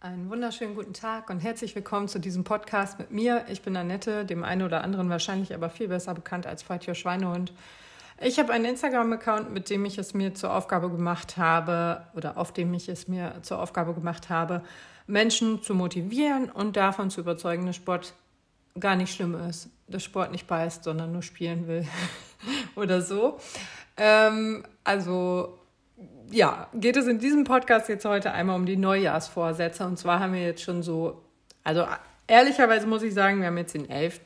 Einen wunderschönen guten Tag und herzlich willkommen zu diesem Podcast mit mir. Ich bin Annette, dem einen oder anderen wahrscheinlich aber viel besser bekannt als Your Schweinehund. Ich habe einen Instagram-Account, mit dem ich es mir zur Aufgabe gemacht habe oder auf dem ich es mir zur Aufgabe gemacht habe, Menschen zu motivieren und davon zu überzeugen, dass Sport gar nicht schlimm ist, dass Sport nicht beißt, sondern nur spielen will oder so. Ähm, also ja, geht es in diesem Podcast jetzt heute einmal um die Neujahrsvorsätze. Und zwar haben wir jetzt schon so, also ehrlicherweise muss ich sagen, wir haben jetzt den 11.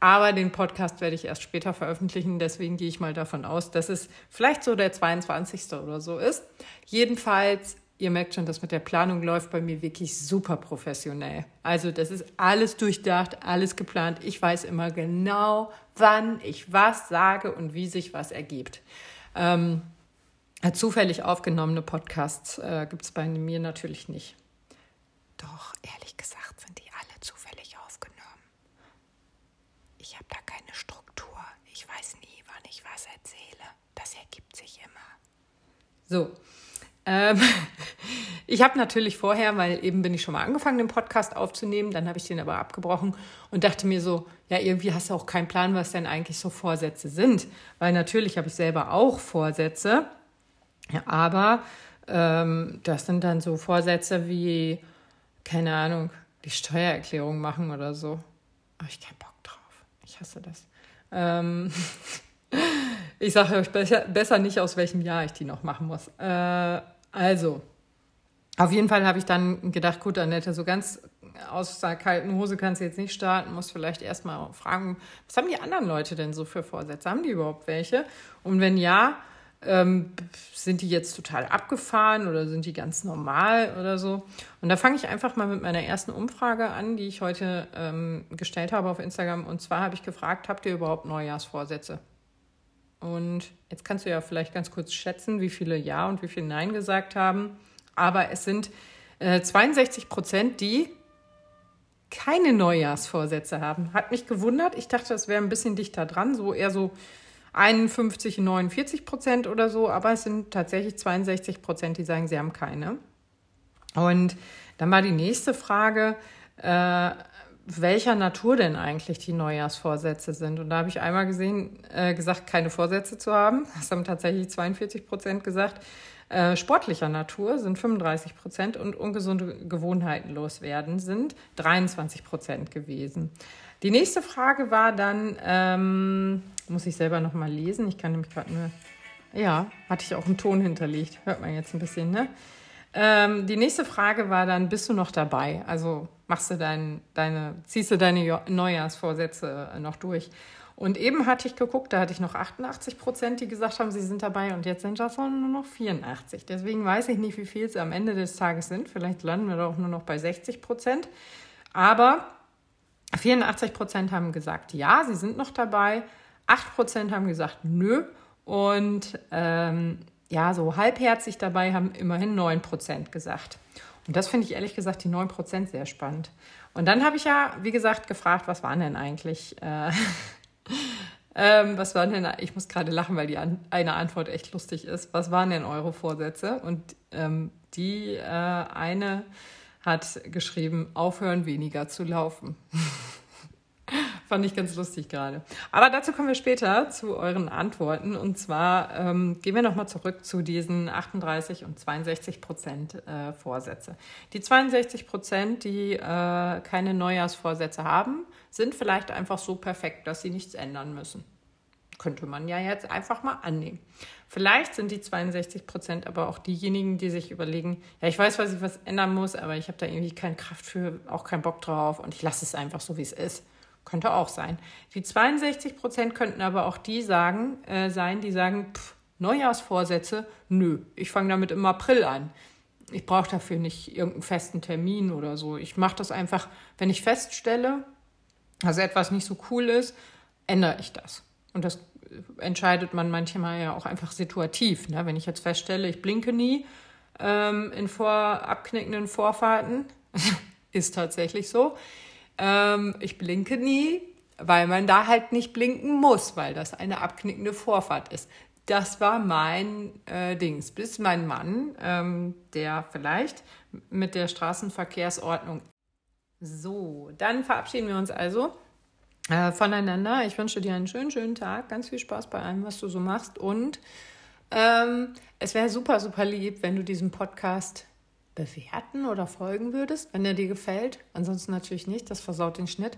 Aber den Podcast werde ich erst später veröffentlichen. Deswegen gehe ich mal davon aus, dass es vielleicht so der 22. oder so ist. Jedenfalls, ihr merkt schon, dass mit der Planung läuft bei mir wirklich super professionell. Also das ist alles durchdacht, alles geplant. Ich weiß immer genau, wann ich was sage und wie sich was ergibt. Ähm, Zufällig aufgenommene Podcasts äh, gibt es bei mir natürlich nicht. Doch, ehrlich gesagt sind die alle zufällig aufgenommen. Ich habe da keine Struktur. Ich weiß nie, wann ich was erzähle. Das ergibt sich immer. So. Ähm, ich habe natürlich vorher, weil eben bin ich schon mal angefangen, den Podcast aufzunehmen, dann habe ich den aber abgebrochen und dachte mir so, ja, irgendwie hast du auch keinen Plan, was denn eigentlich so Vorsätze sind. Weil natürlich habe ich selber auch Vorsätze aber ähm, das sind dann so Vorsätze wie, keine Ahnung, die Steuererklärung machen oder so. Aber ich keinen Bock drauf. Ich hasse das. Ähm ich sage euch besser, besser nicht, aus welchem Jahr ich die noch machen muss. Äh, also, auf jeden Fall habe ich dann gedacht, gut, Annette, so ganz aus der kalten Hose kannst du jetzt nicht starten, musst vielleicht erstmal fragen, was haben die anderen Leute denn so für Vorsätze? Haben die überhaupt welche? Und wenn ja, ähm, sind die jetzt total abgefahren oder sind die ganz normal oder so? Und da fange ich einfach mal mit meiner ersten Umfrage an, die ich heute ähm, gestellt habe auf Instagram. Und zwar habe ich gefragt, habt ihr überhaupt Neujahrsvorsätze? Und jetzt kannst du ja vielleicht ganz kurz schätzen, wie viele Ja und wie viele Nein gesagt haben. Aber es sind äh, 62 Prozent, die keine Neujahrsvorsätze haben. Hat mich gewundert. Ich dachte, das wäre ein bisschen dichter dran, so eher so 51, 49 Prozent oder so, aber es sind tatsächlich 62 Prozent, die sagen, sie haben keine. Und dann war die nächste Frage, äh, welcher Natur denn eigentlich die Neujahrsvorsätze sind. Und da habe ich einmal gesehen, äh, gesagt, keine Vorsätze zu haben. Das haben tatsächlich 42 Prozent gesagt. Äh, sportlicher Natur sind 35 Prozent und ungesunde Gewohnheiten loswerden sind 23 Prozent gewesen. Die nächste Frage war dann, ähm, muss ich selber noch mal lesen. Ich kann nämlich gerade nur, ja, hatte ich auch einen Ton hinterlegt. Hört man jetzt ein bisschen, ne? Ähm, die nächste Frage war dann, bist du noch dabei? Also machst du dein, deine, ziehst du deine Neujahrsvorsätze noch durch? Und eben hatte ich geguckt, da hatte ich noch 88 Prozent, die gesagt haben, sie sind dabei und jetzt sind das nur noch 84. Deswegen weiß ich nicht, wie viel es am Ende des Tages sind. Vielleicht landen wir doch nur noch bei 60 Prozent. Aber 84 Prozent haben gesagt, ja, sie sind noch dabei. 8 Prozent haben gesagt, nö. Und ähm, ja, so halbherzig dabei haben immerhin 9 Prozent gesagt. Und das finde ich ehrlich gesagt die 9 Prozent sehr spannend. Und dann habe ich ja, wie gesagt, gefragt, was waren denn eigentlich äh, ähm, was waren denn, ich muss gerade lachen, weil die an, eine Antwort echt lustig ist. Was waren denn eure Vorsätze? Und ähm, die äh, eine hat geschrieben, aufhören weniger zu laufen. Fand ich ganz lustig gerade. Aber dazu kommen wir später zu euren Antworten. Und zwar ähm, gehen wir nochmal zurück zu diesen 38 und 62 Prozent äh, Vorsätze. Die 62 Prozent, die äh, keine Neujahrsvorsätze haben, sind vielleicht einfach so perfekt, dass sie nichts ändern müssen. Könnte man ja jetzt einfach mal annehmen. Vielleicht sind die 62 Prozent aber auch diejenigen, die sich überlegen, ja, ich weiß, was ich was ändern muss, aber ich habe da irgendwie keine Kraft für, auch keinen Bock drauf und ich lasse es einfach so, wie es ist. Könnte auch sein. Die 62 Prozent könnten aber auch die sagen, äh, sein, die sagen, pff, Neujahrsvorsätze, nö, ich fange damit im April an. Ich brauche dafür nicht irgendeinen festen Termin oder so. Ich mache das einfach, wenn ich feststelle, dass etwas nicht so cool ist, ändere ich das. Und das entscheidet man manchmal ja auch einfach situativ. Ne? Wenn ich jetzt feststelle, ich blinke nie ähm, in vor abknickenden Vorfahrten, ist tatsächlich so, ähm, ich blinke nie, weil man da halt nicht blinken muss, weil das eine abknickende Vorfahrt ist. das war mein äh, Dings, bis mein Mann, ähm, der vielleicht mit der Straßenverkehrsordnung. So, dann verabschieden wir uns also äh, voneinander. Ich wünsche dir einen schönen, schönen Tag, ganz viel Spaß bei allem, was du so machst. Und ähm, es wäre super, super lieb, wenn du diesen Podcast bewerten oder folgen würdest, wenn er dir gefällt. Ansonsten natürlich nicht, das versaut den Schnitt.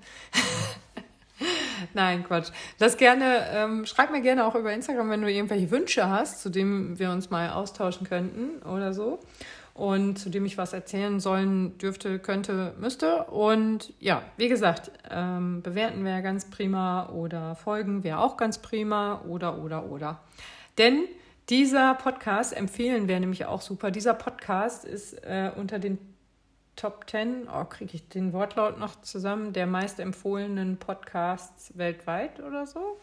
Nein, Quatsch. Das gerne, ähm, schreib mir gerne auch über Instagram, wenn du irgendwelche Wünsche hast, zu denen wir uns mal austauschen könnten oder so. Und zu dem ich was erzählen sollen dürfte, könnte, müsste. Und ja, wie gesagt, ähm, bewerten wäre ganz prima oder folgen wäre auch ganz prima oder, oder, oder. Denn dieser Podcast empfehlen wäre nämlich auch super. Dieser Podcast ist äh, unter den Top 10, oh, kriege ich den Wortlaut noch zusammen, der meist empfohlenen Podcasts weltweit oder so.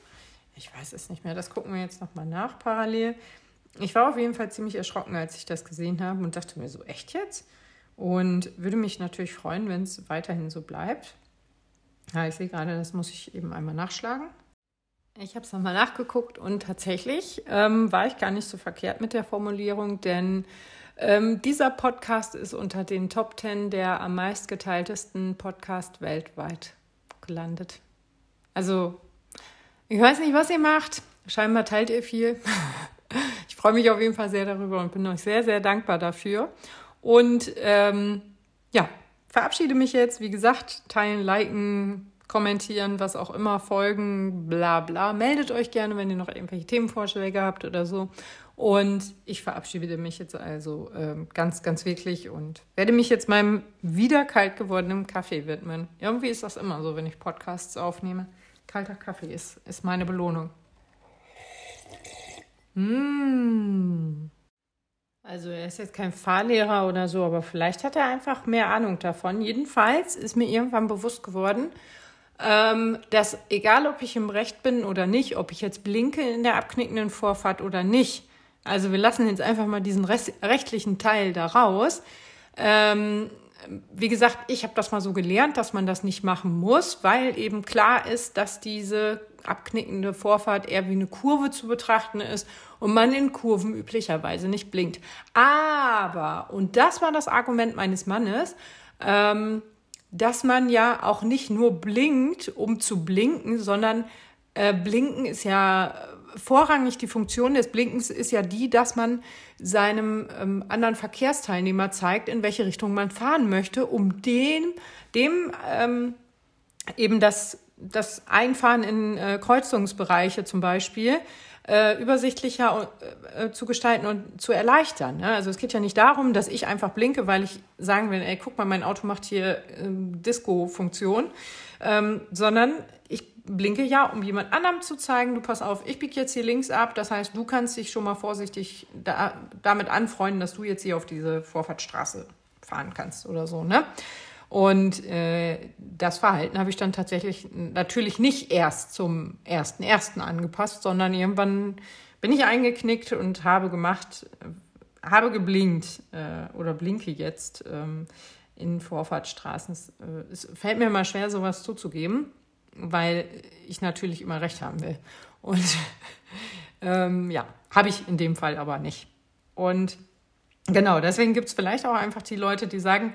Ich weiß es nicht mehr, das gucken wir jetzt nochmal nach parallel. Ich war auf jeden Fall ziemlich erschrocken, als ich das gesehen habe und dachte mir so, echt jetzt? Und würde mich natürlich freuen, wenn es weiterhin so bleibt. Ja, ich sehe gerade, das muss ich eben einmal nachschlagen. Ich habe es nochmal nachgeguckt und tatsächlich ähm, war ich gar nicht so verkehrt mit der Formulierung, denn ähm, dieser Podcast ist unter den Top 10 der am meistgeteiltesten Podcast weltweit gelandet. Also, ich weiß nicht, was ihr macht. Scheinbar teilt ihr viel. ich freue mich auf jeden Fall sehr darüber und bin euch sehr, sehr dankbar dafür. Und ähm, ja, verabschiede mich jetzt. Wie gesagt, teilen, liken, kommentieren, was auch immer, folgen, bla bla. Meldet euch gerne, wenn ihr noch irgendwelche Themenvorschläge habt oder so. Und ich verabschiede mich jetzt also ähm, ganz, ganz wirklich und werde mich jetzt meinem wieder kalt gewordenen Kaffee widmen. Irgendwie ist das immer so, wenn ich Podcasts aufnehme. Kalter Kaffee ist, ist meine Belohnung. Mmh. Also er ist jetzt kein Fahrlehrer oder so, aber vielleicht hat er einfach mehr Ahnung davon. Jedenfalls ist mir irgendwann bewusst geworden, ähm, dass egal ob ich im Recht bin oder nicht, ob ich jetzt blinke in der abknickenden Vorfahrt oder nicht, also wir lassen jetzt einfach mal diesen rechtlichen Teil da raus. Ähm, wie gesagt, ich habe das mal so gelernt, dass man das nicht machen muss, weil eben klar ist, dass diese abknickende Vorfahrt eher wie eine Kurve zu betrachten ist und man in Kurven üblicherweise nicht blinkt. Aber, und das war das Argument meines Mannes, ähm, dass man ja auch nicht nur blinkt, um zu blinken, sondern äh, blinken ist ja vorrangig die Funktion des Blinkens ist ja die, dass man seinem ähm, anderen Verkehrsteilnehmer zeigt, in welche Richtung man fahren möchte, um dem, dem ähm, eben das, das Einfahren in äh, Kreuzungsbereiche zum Beispiel äh, übersichtlicher äh, zu gestalten und zu erleichtern. Ne? Also es geht ja nicht darum, dass ich einfach blinke, weil ich sagen will, ey, guck mal, mein Auto macht hier ähm, Disco-Funktion, ähm, sondern ich blinke ja, um jemand anderem zu zeigen, du pass auf, ich biege jetzt hier links ab. Das heißt, du kannst dich schon mal vorsichtig da, damit anfreunden, dass du jetzt hier auf diese Vorfahrtsstraße fahren kannst oder so, ne? Und äh, das Verhalten habe ich dann tatsächlich natürlich nicht erst zum ersten ersten angepasst, sondern irgendwann bin ich eingeknickt und habe gemacht, habe geblinkt äh, oder blinke jetzt ähm, in Vorfahrtsstraßen. Es, äh, fällt mir mal schwer, sowas zuzugeben weil ich natürlich immer recht haben will. Und ähm, ja, habe ich in dem Fall aber nicht. Und genau, deswegen gibt es vielleicht auch einfach die Leute, die sagen,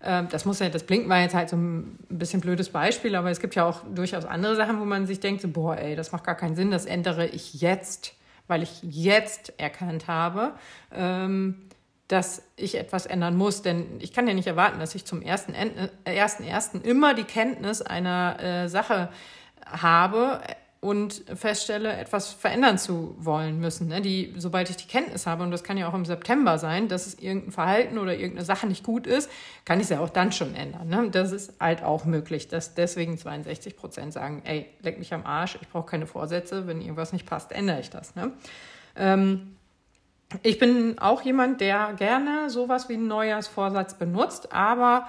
das muss ja, das blinkt mal jetzt halt so ein bisschen blödes Beispiel, aber es gibt ja auch durchaus andere Sachen, wo man sich denkt, so, boah, ey, das macht gar keinen Sinn, das ändere ich jetzt, weil ich jetzt erkannt habe, ähm, dass ich etwas ändern muss. Denn ich kann ja nicht erwarten, dass ich zum ersten, ersten, ersten immer die Kenntnis einer äh, Sache habe und feststelle, etwas verändern zu wollen müssen. Ne? Die, sobald ich die Kenntnis habe, und das kann ja auch im September sein, dass es irgendein Verhalten oder irgendeine Sache nicht gut ist, kann ich es ja auch dann schon ändern. Ne? Das ist halt auch möglich, dass deswegen 62 Prozent sagen, ey, leck mich am Arsch, ich brauche keine Vorsätze, wenn irgendwas nicht passt, ändere ich das. Ne? Ähm, ich bin auch jemand, der gerne sowas wie einen Neujahrsvorsatz benutzt, aber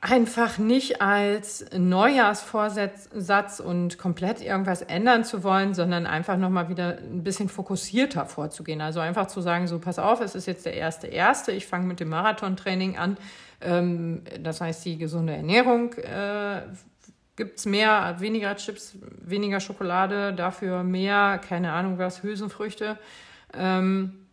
einfach nicht als Neujahrsvorsatz und komplett irgendwas ändern zu wollen, sondern einfach nochmal wieder ein bisschen fokussierter vorzugehen. Also einfach zu sagen, so pass auf, es ist jetzt der erste erste, ich fange mit dem Marathontraining an. Ähm, das heißt, die gesunde Ernährung äh, gibt es mehr, weniger Chips, weniger Schokolade, dafür mehr, keine Ahnung was, Hülsenfrüchte. Ähm,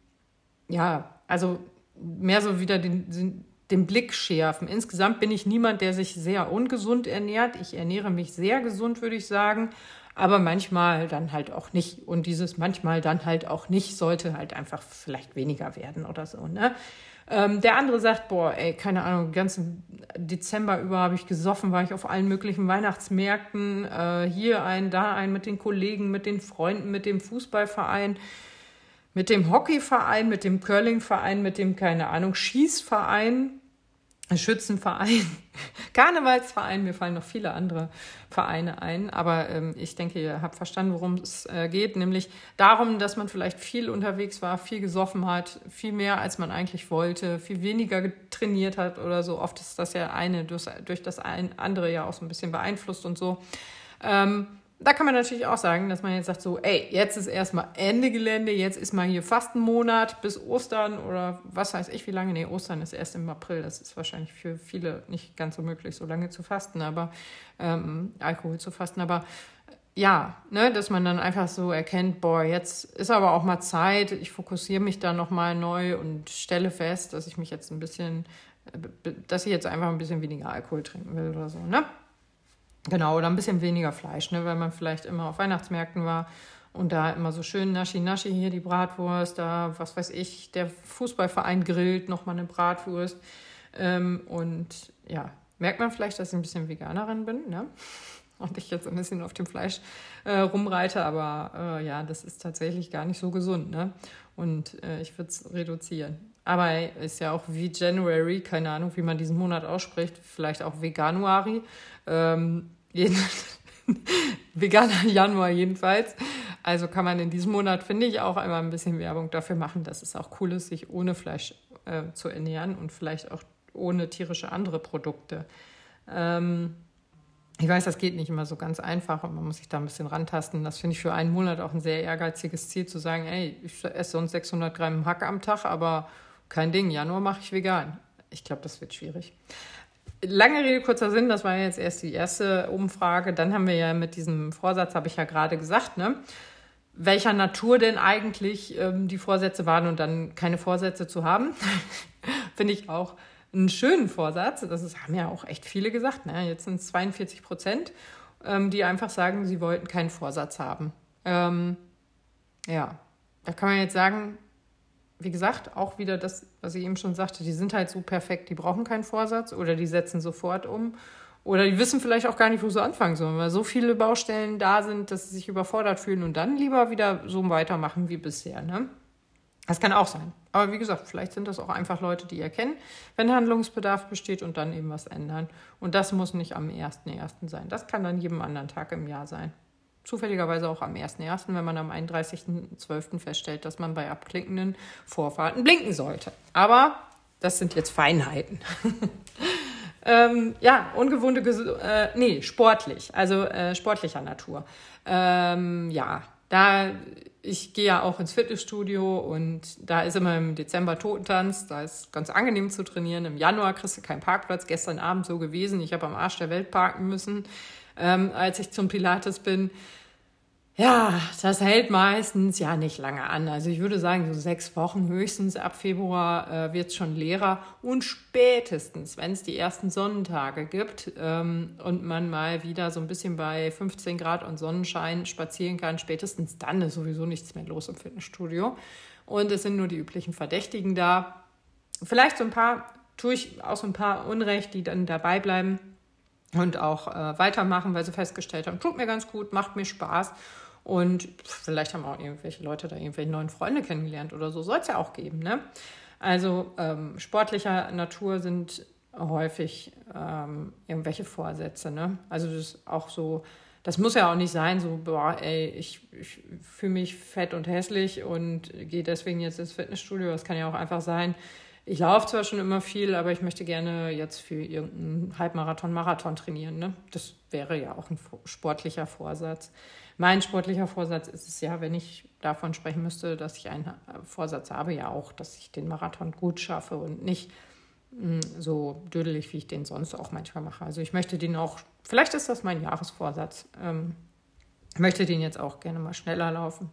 ja, also mehr so wieder den, den Blick schärfen. Insgesamt bin ich niemand, der sich sehr ungesund ernährt. Ich ernähre mich sehr gesund, würde ich sagen. Aber manchmal dann halt auch nicht. Und dieses manchmal dann halt auch nicht sollte halt einfach vielleicht weniger werden oder so. Ne? Ähm, der andere sagt, boah, ey, keine Ahnung, den ganzen Dezember über habe ich gesoffen, war ich auf allen möglichen Weihnachtsmärkten, äh, hier ein, da ein, mit den Kollegen, mit den Freunden, mit dem Fußballverein, mit dem Hockeyverein, mit dem Curlingverein, mit dem, keine Ahnung, Schießverein. Schützenverein, Karnevalsverein, mir fallen noch viele andere Vereine ein, aber ähm, ich denke, ihr habt verstanden, worum es äh, geht, nämlich darum, dass man vielleicht viel unterwegs war, viel gesoffen hat, viel mehr als man eigentlich wollte, viel weniger trainiert hat oder so. Oft ist das ja eine durch, durch das ein, andere ja auch so ein bisschen beeinflusst und so. Ähm, da kann man natürlich auch sagen, dass man jetzt sagt, so, ey, jetzt ist erstmal Ende Gelände, jetzt ist mal hier fast ein Monat bis Ostern oder was weiß ich, wie lange. Nee, Ostern ist erst im April. Das ist wahrscheinlich für viele nicht ganz so möglich, so lange zu fasten, aber ähm, Alkohol zu fasten. Aber ja, ne, dass man dann einfach so erkennt, boah, jetzt ist aber auch mal Zeit, ich fokussiere mich da nochmal neu und stelle fest, dass ich mich jetzt ein bisschen, äh, dass ich jetzt einfach ein bisschen weniger Alkohol trinken will oder so, ne? Genau, oder ein bisschen weniger Fleisch, ne, weil man vielleicht immer auf Weihnachtsmärkten war und da immer so schön naschi naschi hier die Bratwurst, da was weiß ich, der Fußballverein grillt nochmal eine Bratwurst. Ähm, und ja, merkt man vielleicht, dass ich ein bisschen Veganerin bin, ne? Und ich jetzt ein bisschen auf dem Fleisch äh, rumreite, aber äh, ja, das ist tatsächlich gar nicht so gesund, ne? Und äh, ich würde es reduzieren. Aber ist ja auch wie January, keine Ahnung, wie man diesen Monat ausspricht, vielleicht auch Veganuari. Ähm, veganer Januar jedenfalls. Also kann man in diesem Monat, finde ich, auch einmal ein bisschen Werbung dafür machen, dass es auch cool ist, sich ohne Fleisch äh, zu ernähren und vielleicht auch ohne tierische andere Produkte. Ähm, ich weiß, das geht nicht immer so ganz einfach und man muss sich da ein bisschen rantasten. Das finde ich für einen Monat auch ein sehr ehrgeiziges Ziel, zu sagen, ey, ich esse sonst 600 Gramm Hack am Tag, aber kein Ding, Januar mache ich vegan. Ich glaube, das wird schwierig lange Rede, kurzer Sinn, das war jetzt erst die erste Umfrage. Dann haben wir ja mit diesem Vorsatz, habe ich ja gerade gesagt, ne? welcher Natur denn eigentlich ähm, die Vorsätze waren und dann keine Vorsätze zu haben. Finde ich auch einen schönen Vorsatz. Das ist, haben ja auch echt viele gesagt. Ne? Jetzt sind es 42 Prozent, ähm, die einfach sagen, sie wollten keinen Vorsatz haben. Ähm, ja, da kann man jetzt sagen, wie gesagt, auch wieder das, was ich eben schon sagte, die sind halt so perfekt, die brauchen keinen Vorsatz oder die setzen sofort um. Oder die wissen vielleicht auch gar nicht, wo sie anfangen sollen, weil so viele Baustellen da sind, dass sie sich überfordert fühlen und dann lieber wieder so weitermachen wie bisher. Ne? Das kann auch sein. Aber wie gesagt, vielleicht sind das auch einfach Leute, die erkennen, wenn Handlungsbedarf besteht und dann eben was ändern. Und das muss nicht am 1.1. sein. Das kann dann jedem anderen Tag im Jahr sein zufälligerweise auch am 1.1., wenn man am 31.12. feststellt, dass man bei abklickenden Vorfahrten blinken sollte. Aber das sind jetzt Feinheiten. ähm, ja, ungewohnte, äh, nee, sportlich, also äh, sportlicher Natur. Ähm, ja, da, ich gehe ja auch ins Fitnessstudio und da ist immer im Dezember Totentanz, da ist ganz angenehm zu trainieren. Im Januar kriegst du keinen Parkplatz, gestern Abend so gewesen, ich habe am Arsch der Welt parken müssen ähm, als ich zum Pilates bin. Ja, das hält meistens ja nicht lange an. Also ich würde sagen, so sechs Wochen höchstens ab Februar äh, wird es schon leerer. Und spätestens, wenn es die ersten Sonnentage gibt ähm, und man mal wieder so ein bisschen bei 15 Grad und Sonnenschein spazieren kann, spätestens dann ist sowieso nichts mehr los im Fitnessstudio. Und es sind nur die üblichen Verdächtigen da. Vielleicht so ein paar, tue ich auch so ein paar Unrecht, die dann dabei bleiben und auch äh, weitermachen, weil sie festgestellt haben, tut mir ganz gut, macht mir Spaß. Und vielleicht haben auch irgendwelche Leute da irgendwelche neuen Freunde kennengelernt oder so. Soll es ja auch geben. Ne? Also ähm, sportlicher Natur sind häufig ähm, irgendwelche Vorsätze. Ne? Also das ist auch so, das muss ja auch nicht sein, so, boah, ey, ich, ich fühle mich fett und hässlich und gehe deswegen jetzt ins Fitnessstudio. Das kann ja auch einfach sein, ich laufe zwar schon immer viel, aber ich möchte gerne jetzt für irgendeinen Halbmarathon, Marathon trainieren. Ne? Das wäre ja auch ein sportlicher Vorsatz. Mein sportlicher Vorsatz ist es ja, wenn ich davon sprechen müsste, dass ich einen Vorsatz habe, ja auch, dass ich den Marathon gut schaffe und nicht hm, so dödelig, wie ich den sonst auch manchmal mache. Also ich möchte den auch, vielleicht ist das mein Jahresvorsatz, ähm, möchte den jetzt auch gerne mal schneller laufen.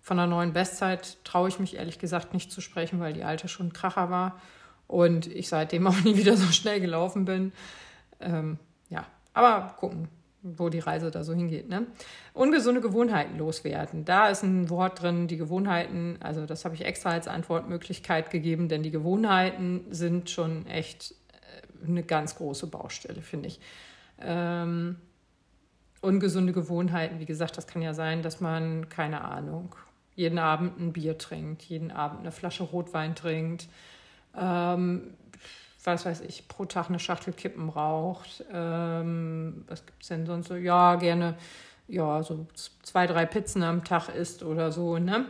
Von der neuen Bestzeit traue ich mich ehrlich gesagt nicht zu sprechen, weil die alte schon ein Kracher war und ich seitdem auch nie wieder so schnell gelaufen bin. Ähm, ja, aber gucken, wo die Reise da so hingeht. Ne? Ungesunde Gewohnheiten loswerden. Da ist ein Wort drin, die Gewohnheiten, also das habe ich extra als Antwortmöglichkeit gegeben, denn die Gewohnheiten sind schon echt äh, eine ganz große Baustelle, finde ich. Ähm, ungesunde Gewohnheiten, wie gesagt, das kann ja sein, dass man, keine Ahnung, jeden Abend ein Bier trinkt, jeden Abend eine Flasche Rotwein trinkt, ähm, was weiß ich, pro Tag eine Schachtel Kippen raucht. Ähm, was gibt es denn sonst so? Ja, gerne, ja, so zwei, drei Pizzen am Tag isst oder so, ne?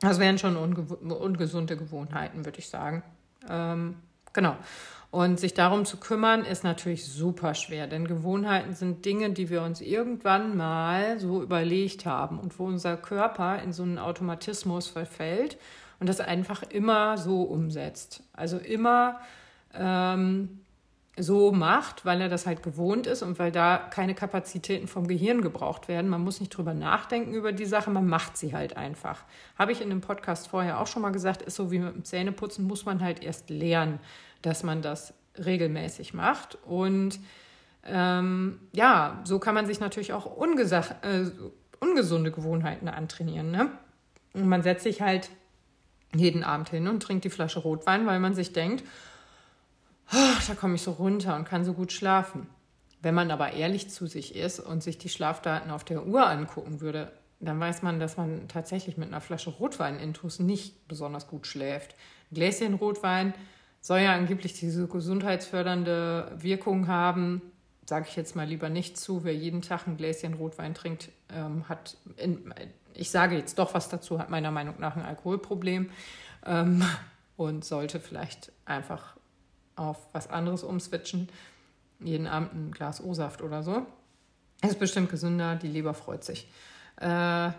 Das wären schon unge ungesunde Gewohnheiten, würde ich sagen. Ähm, genau. Und sich darum zu kümmern, ist natürlich super schwer, denn Gewohnheiten sind Dinge, die wir uns irgendwann mal so überlegt haben und wo unser Körper in so einen Automatismus verfällt und das einfach immer so umsetzt. Also immer ähm, so macht, weil er das halt gewohnt ist und weil da keine Kapazitäten vom Gehirn gebraucht werden. Man muss nicht drüber nachdenken über die Sache, man macht sie halt einfach. Habe ich in dem Podcast vorher auch schon mal gesagt, ist so wie mit dem Zähneputzen, muss man halt erst lernen, dass man das regelmäßig macht. Und ähm, ja, so kann man sich natürlich auch äh, ungesunde Gewohnheiten antrainieren. Ne? Und man setzt sich halt jeden Abend hin und trinkt die Flasche Rotwein, weil man sich denkt, oh, da komme ich so runter und kann so gut schlafen. Wenn man aber ehrlich zu sich ist und sich die Schlafdaten auf der Uhr angucken würde, dann weiß man, dass man tatsächlich mit einer Flasche Rotwein intus nicht besonders gut schläft. Gläschen Rotwein soll ja angeblich diese gesundheitsfördernde Wirkung haben. Sage ich jetzt mal lieber nicht zu. Wer jeden Tag ein Gläschen Rotwein trinkt, ähm, hat, in, ich sage jetzt doch was dazu, hat meiner Meinung nach ein Alkoholproblem ähm, und sollte vielleicht einfach auf was anderes umswitchen. Jeden Abend ein Glas O-Saft oder so. Ist bestimmt gesünder, die Leber freut sich. Äh,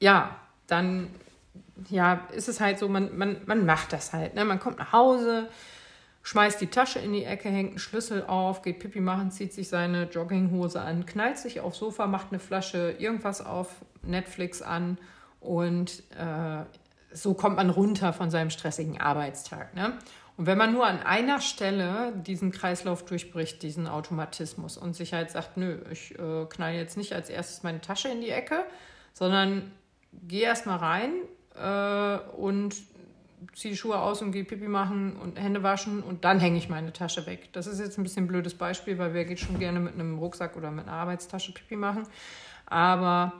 ja, dann ja, ist es halt so, man, man, man macht das halt. Ne? Man kommt nach Hause, schmeißt die Tasche in die Ecke, hängt einen Schlüssel auf, geht Pipi machen, zieht sich seine Jogginghose an, knallt sich aufs Sofa, macht eine Flasche irgendwas auf Netflix an und äh, so kommt man runter von seinem stressigen Arbeitstag. Ne? Und wenn man nur an einer Stelle diesen Kreislauf durchbricht, diesen Automatismus und sich halt sagt, nö, ich äh, knall jetzt nicht als erstes meine Tasche in die Ecke, sondern gehe erst mal rein äh, und ziehe die Schuhe aus und gehe Pipi machen und Hände waschen und dann hänge ich meine Tasche weg. Das ist jetzt ein bisschen ein blödes Beispiel, weil wer geht schon gerne mit einem Rucksack oder mit einer Arbeitstasche Pipi machen. Aber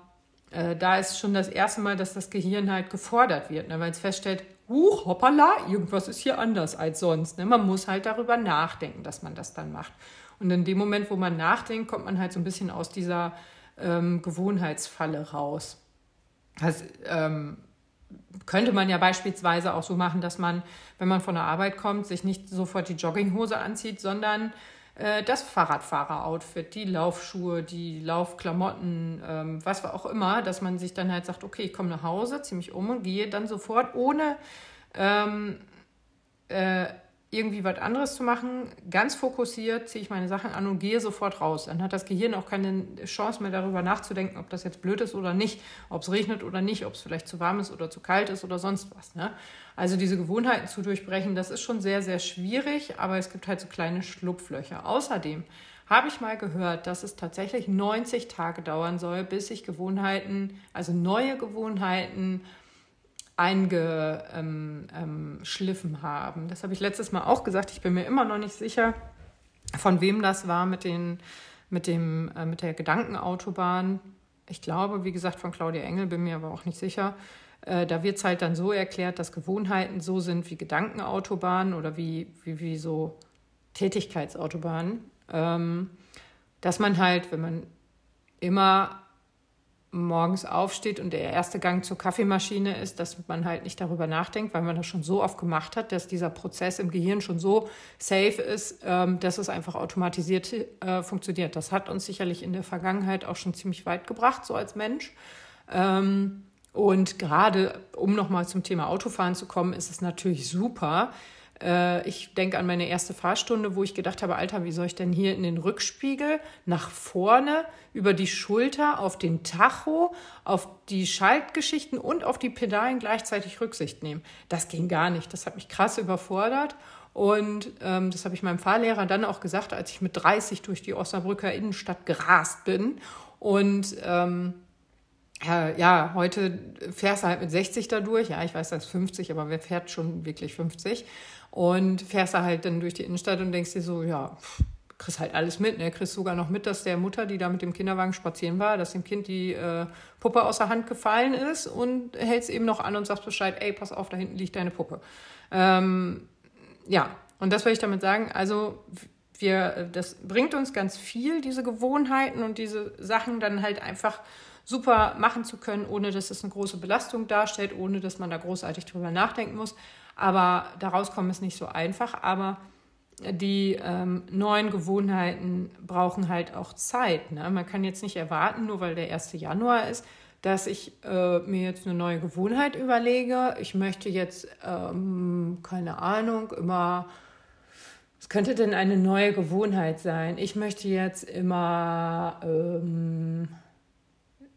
äh, da ist schon das erste Mal, dass das Gehirn halt gefordert wird, ne? weil es feststellt, huch, hoppala, irgendwas ist hier anders als sonst. Ne? Man muss halt darüber nachdenken, dass man das dann macht. Und in dem Moment, wo man nachdenkt, kommt man halt so ein bisschen aus dieser ähm, Gewohnheitsfalle raus. Das ähm, könnte man ja beispielsweise auch so machen, dass man, wenn man von der Arbeit kommt, sich nicht sofort die Jogginghose anzieht, sondern äh, das Fahrradfahrer-Outfit, die Laufschuhe, die Laufklamotten, ähm, was auch immer, dass man sich dann halt sagt, okay, ich komme nach Hause, ziehe mich um und gehe dann sofort ohne ähm, äh, irgendwie was anderes zu machen, ganz fokussiert, ziehe ich meine Sachen an und gehe sofort raus. Dann hat das Gehirn auch keine Chance mehr darüber nachzudenken, ob das jetzt blöd ist oder nicht, ob es regnet oder nicht, ob es vielleicht zu warm ist oder zu kalt ist oder sonst was. Ne? Also diese Gewohnheiten zu durchbrechen, das ist schon sehr, sehr schwierig, aber es gibt halt so kleine Schlupflöcher. Außerdem habe ich mal gehört, dass es tatsächlich 90 Tage dauern soll, bis sich Gewohnheiten, also neue Gewohnheiten, eingeschliffen ähm, ähm, haben. Das habe ich letztes Mal auch gesagt. Ich bin mir immer noch nicht sicher, von wem das war mit, den, mit, dem, äh, mit der Gedankenautobahn. Ich glaube, wie gesagt, von Claudia Engel, bin mir aber auch nicht sicher. Äh, da wird es halt dann so erklärt, dass Gewohnheiten so sind wie Gedankenautobahnen oder wie, wie, wie so Tätigkeitsautobahnen. Ähm, dass man halt, wenn man immer morgens aufsteht und der erste Gang zur Kaffeemaschine ist, dass man halt nicht darüber nachdenkt, weil man das schon so oft gemacht hat, dass dieser Prozess im Gehirn schon so safe ist, ähm, dass es einfach automatisiert äh, funktioniert. Das hat uns sicherlich in der Vergangenheit auch schon ziemlich weit gebracht, so als Mensch. Ähm, und gerade um nochmal zum Thema Autofahren zu kommen, ist es natürlich super, ich denke an meine erste Fahrstunde, wo ich gedacht habe, Alter, wie soll ich denn hier in den Rückspiegel, nach vorne, über die Schulter, auf den Tacho, auf die Schaltgeschichten und auf die Pedalen gleichzeitig Rücksicht nehmen. Das ging gar nicht. Das hat mich krass überfordert. Und ähm, das habe ich meinem Fahrlehrer dann auch gesagt, als ich mit 30 durch die Osnabrücker Innenstadt gerast bin. Und ähm, ja, heute fährst du halt mit 60 da durch. Ja, ich weiß, das ist 50, aber wer fährt schon wirklich 50? Und fährst da halt dann durch die Innenstadt und denkst dir so, ja, kriegst halt alles mit. Ne? Kriegst sogar noch mit, dass der Mutter, die da mit dem Kinderwagen spazieren war, dass dem Kind die äh, Puppe aus der Hand gefallen ist und hältst eben noch an und sagst Bescheid, ey, pass auf, da hinten liegt deine Puppe. Ähm, ja, und das will ich damit sagen. Also wir, das bringt uns ganz viel, diese Gewohnheiten und diese Sachen dann halt einfach super machen zu können, ohne dass es eine große Belastung darstellt, ohne dass man da großartig drüber nachdenken muss. Aber daraus kommen ist nicht so einfach. Aber die ähm, neuen Gewohnheiten brauchen halt auch Zeit. Ne? Man kann jetzt nicht erwarten, nur weil der 1. Januar ist, dass ich äh, mir jetzt eine neue Gewohnheit überlege. Ich möchte jetzt, ähm, keine Ahnung, immer, was könnte denn eine neue Gewohnheit sein? Ich möchte jetzt immer, ähm,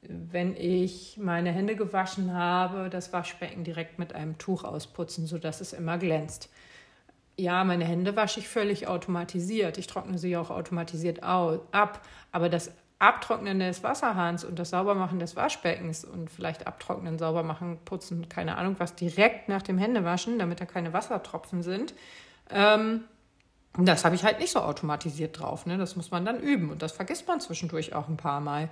wenn ich meine Hände gewaschen habe, das Waschbecken direkt mit einem Tuch ausputzen, sodass es immer glänzt. Ja, meine Hände wasche ich völlig automatisiert. Ich trockne sie auch automatisiert ab. Aber das Abtrocknen des Wasserhahns und das Saubermachen des Waschbeckens und vielleicht abtrocknen, saubermachen, putzen, keine Ahnung was, direkt nach dem Händewaschen, damit da keine Wassertropfen sind, ähm, das habe ich halt nicht so automatisiert drauf. Ne? Das muss man dann üben und das vergisst man zwischendurch auch ein paar Mal.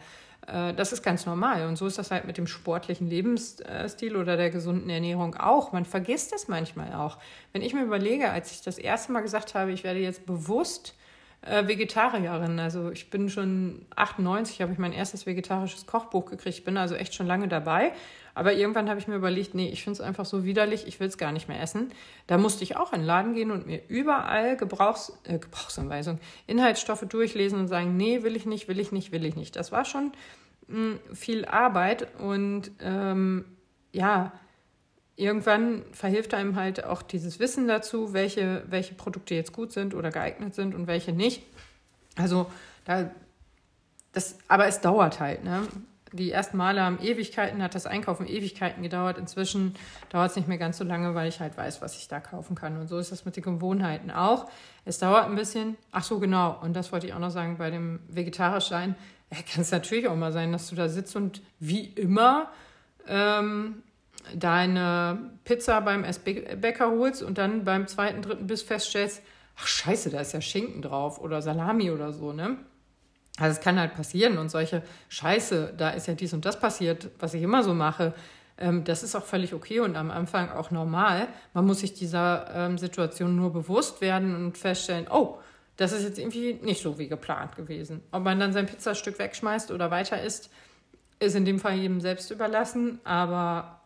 Äh, das ist ganz normal. Und so ist das halt mit dem sportlichen Lebensstil oder der gesunden Ernährung auch. Man vergisst es manchmal auch. Wenn ich mir überlege, als ich das erste Mal gesagt habe, ich werde jetzt bewusst äh, Vegetarierin. Also ich bin schon 98, habe ich mein erstes vegetarisches Kochbuch gekriegt. Ich bin also echt schon lange dabei. Aber irgendwann habe ich mir überlegt, nee, ich finde es einfach so widerlich, ich will es gar nicht mehr essen. Da musste ich auch in den Laden gehen und mir überall Gebrauchs, äh, Gebrauchsanweisungen, Inhaltsstoffe durchlesen und sagen, nee, will ich nicht, will ich nicht, will ich nicht. Das war schon mh, hm, viel Arbeit und ähm, ja, irgendwann verhilft einem halt auch dieses Wissen dazu, welche, welche Produkte jetzt gut sind oder geeignet sind und welche nicht. Also da, das, aber es dauert halt, ne? Die ersten Male haben Ewigkeiten, hat das Einkaufen Ewigkeiten gedauert. Inzwischen dauert es nicht mehr ganz so lange, weil ich halt weiß, was ich da kaufen kann. Und so ist das mit den Gewohnheiten auch. Es dauert ein bisschen. Ach so, genau. Und das wollte ich auch noch sagen bei dem Vegetarischsein. Ja, kann es natürlich auch mal sein, dass du da sitzt und wie immer ähm, deine Pizza beim Essbäcker holst und dann beim zweiten, dritten Biss feststellst, ach scheiße, da ist ja Schinken drauf oder Salami oder so, ne? Also es kann halt passieren und solche Scheiße, da ist ja dies und das passiert, was ich immer so mache. Ähm, das ist auch völlig okay und am Anfang auch normal. Man muss sich dieser ähm, Situation nur bewusst werden und feststellen, oh, das ist jetzt irgendwie nicht so wie geplant gewesen. Ob man dann sein Pizzastück wegschmeißt oder weiter isst, ist in dem Fall jedem selbst überlassen. Aber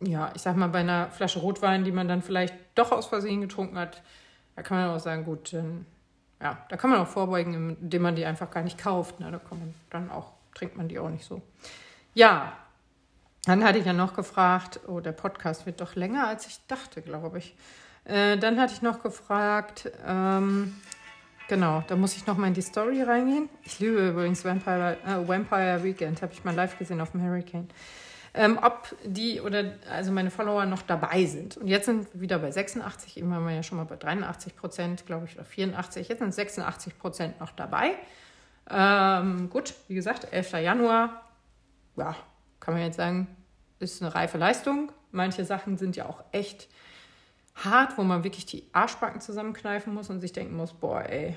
ja, ich sag mal, bei einer Flasche Rotwein, die man dann vielleicht doch aus Versehen getrunken hat, da kann man auch sagen, gut, dann ja, da kann man auch vorbeugen, indem man die einfach gar nicht kauft. Ne? Da kann man dann auch, trinkt man die auch nicht so. Ja, dann hatte ich ja noch gefragt, oh, der Podcast wird doch länger, als ich dachte, glaube ich. Äh, dann hatte ich noch gefragt, ähm, genau, da muss ich noch mal in die Story reingehen. Ich liebe übrigens Vampire, äh, Vampire Weekend, habe ich mal live gesehen auf dem Hurricane ähm, ob die oder also meine Follower noch dabei sind. Und jetzt sind wir wieder bei 86, eben waren wir ja schon mal bei 83 Prozent, glaube ich, oder 84. Jetzt sind 86 Prozent noch dabei. Ähm, gut, wie gesagt, 11. Januar, ja, kann man jetzt sagen, ist eine reife Leistung. Manche Sachen sind ja auch echt hart, wo man wirklich die Arschbacken zusammenkneifen muss und sich denken muss, boah, ey,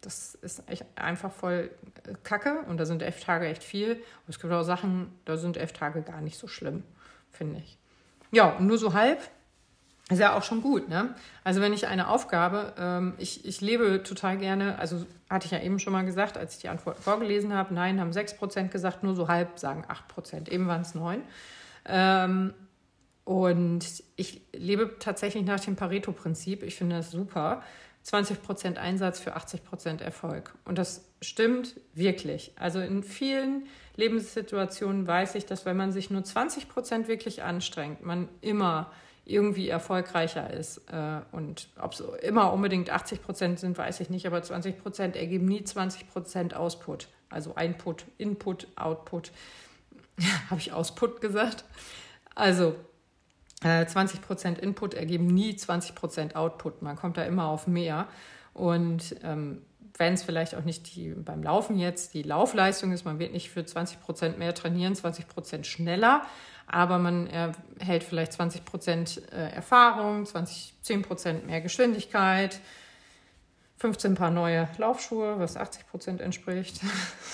das ist echt einfach voll äh, Kacke und da sind elf Tage echt viel. Und es gibt auch Sachen, da sind elf Tage gar nicht so schlimm, finde ich. Ja, und nur so halb ist ja auch schon gut, ne? Also wenn ich eine Aufgabe, ähm, ich, ich lebe total gerne, also hatte ich ja eben schon mal gesagt, als ich die Antworten vorgelesen habe, nein, haben 6% gesagt, nur so halb sagen 8%, eben waren es 9. Ähm, und ich lebe tatsächlich nach dem Pareto-Prinzip, ich finde das super. 20 Prozent Einsatz für 80 Prozent Erfolg. Und das stimmt wirklich. Also in vielen Lebenssituationen weiß ich, dass wenn man sich nur 20 Prozent wirklich anstrengt, man immer irgendwie erfolgreicher ist. Äh, und ob es immer unbedingt 80 Prozent sind, weiß ich nicht, aber 20 Prozent ergeben nie 20 Prozent Ausput. Also Input, Input, Output. Habe ich Ausput gesagt? Also 20 äh, Prozent Input ergeben nie 20 Prozent Output. Man kommt da immer auf mehr. Und ähm, wenn es vielleicht auch nicht die, beim Laufen jetzt die Laufleistung ist, man wird nicht für 20 Prozent mehr trainieren, 20 Prozent schneller, aber man erhält vielleicht 20 Prozent äh, Erfahrung, 20, 10 Prozent mehr Geschwindigkeit, 15 Paar neue Laufschuhe, was 80 Prozent entspricht.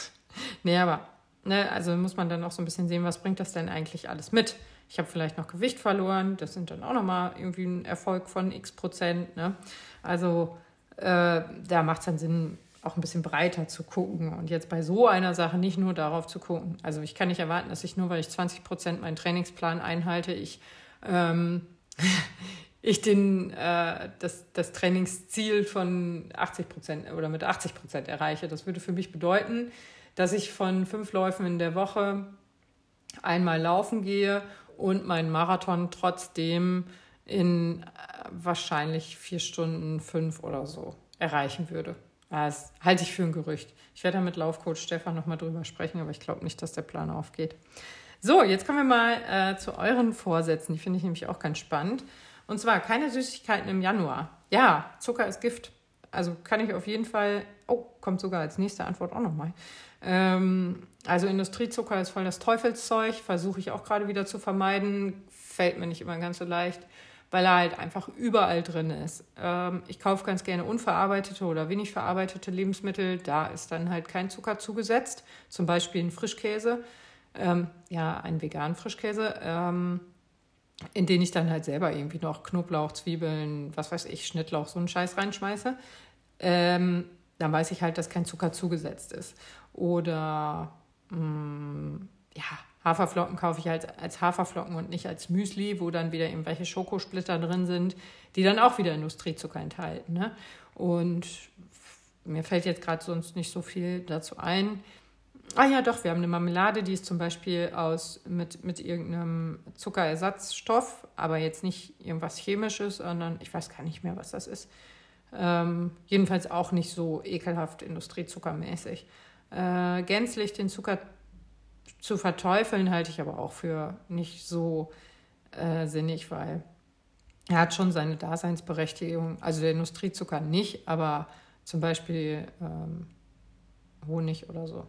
nee, aber ne, also muss man dann auch so ein bisschen sehen, was bringt das denn eigentlich alles mit? Ich habe vielleicht noch Gewicht verloren, das sind dann auch nochmal irgendwie ein Erfolg von x Prozent. Ne? Also äh, da macht es dann Sinn, auch ein bisschen breiter zu gucken und jetzt bei so einer Sache nicht nur darauf zu gucken. Also ich kann nicht erwarten, dass ich nur, weil ich 20 Prozent meinen Trainingsplan einhalte, ich, ähm, ich den, äh, das, das Trainingsziel von 80 Prozent oder mit 80 Prozent erreiche. Das würde für mich bedeuten, dass ich von fünf Läufen in der Woche einmal laufen gehe und meinen Marathon trotzdem in äh, wahrscheinlich vier Stunden fünf oder so erreichen würde. Das halte ich für ein Gerücht. Ich werde da mit Laufcoach Stefan nochmal drüber sprechen, aber ich glaube nicht, dass der Plan aufgeht. So, jetzt kommen wir mal äh, zu euren Vorsätzen. Die finde ich nämlich auch ganz spannend. Und zwar keine Süßigkeiten im Januar. Ja, Zucker ist Gift. Also kann ich auf jeden Fall. Oh, kommt sogar als nächste Antwort auch nochmal. Ähm, also Industriezucker ist voll das Teufelszeug. Versuche ich auch gerade wieder zu vermeiden. Fällt mir nicht immer ganz so leicht weil er halt einfach überall drin ist. Ähm, ich kaufe ganz gerne unverarbeitete oder wenig verarbeitete Lebensmittel. Da ist dann halt kein Zucker zugesetzt. Zum Beispiel ein Frischkäse, ähm, ja, ein veganen Frischkäse, ähm, in den ich dann halt selber irgendwie noch Knoblauch, Zwiebeln, was weiß ich, Schnittlauch, so einen Scheiß reinschmeiße. Ähm, dann weiß ich halt, dass kein Zucker zugesetzt ist. Oder mh, mm, ja, Haferflocken kaufe ich halt als Haferflocken und nicht als Müsli, wo dann wieder irgendwelche Schokosplitter drin sind, die dann auch wieder Industriezucker enthalten. Ne? Und mir fällt jetzt gerade sonst nicht so viel dazu ein. Ah ja, doch, wir haben eine Marmelade, die ist zum Beispiel aus mit, mit irgendeinem Zuckerersatzstoff, aber jetzt nicht irgendwas Chemisches, sondern ich weiß gar nicht mehr, was das ist. Ähm, jedenfalls auch nicht so ekelhaft industriezuckermäßig. Äh, gänzlich den Zucker zu verteufeln halte ich aber auch für nicht so äh, sinnig, weil er hat schon seine Daseinsberechtigung. Also der Industriezucker nicht, aber zum Beispiel ähm, Honig oder so.